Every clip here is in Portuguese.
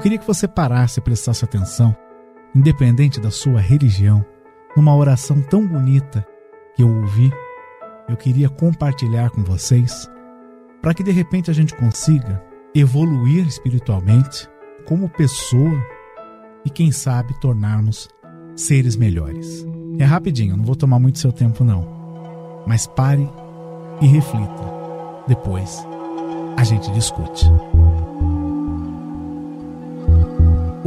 Eu queria que você parasse e prestasse atenção, independente da sua religião, numa oração tão bonita que eu ouvi. Eu queria compartilhar com vocês para que de repente a gente consiga evoluir espiritualmente como pessoa e quem sabe tornarmos seres melhores. É rapidinho, não vou tomar muito seu tempo não. Mas pare e reflita. Depois a gente discute.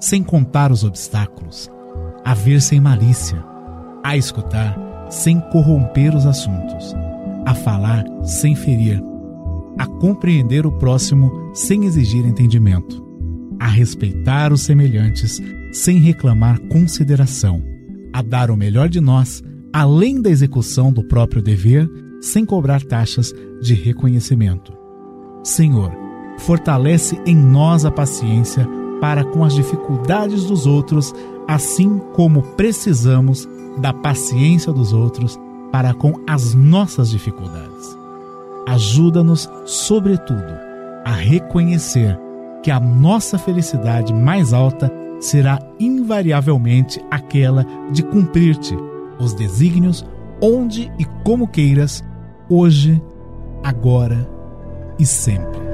sem contar os obstáculos, a ver sem malícia, a escutar sem corromper os assuntos, a falar sem ferir, a compreender o próximo sem exigir entendimento, a respeitar os semelhantes sem reclamar consideração, a dar o melhor de nós além da execução do próprio dever sem cobrar taxas de reconhecimento. Senhor, fortalece em nós a paciência para com as dificuldades dos outros, assim como precisamos da paciência dos outros para com as nossas dificuldades. Ajuda-nos, sobretudo, a reconhecer que a nossa felicidade mais alta será invariavelmente aquela de cumprir-te os desígnios onde e como queiras, hoje, agora e sempre.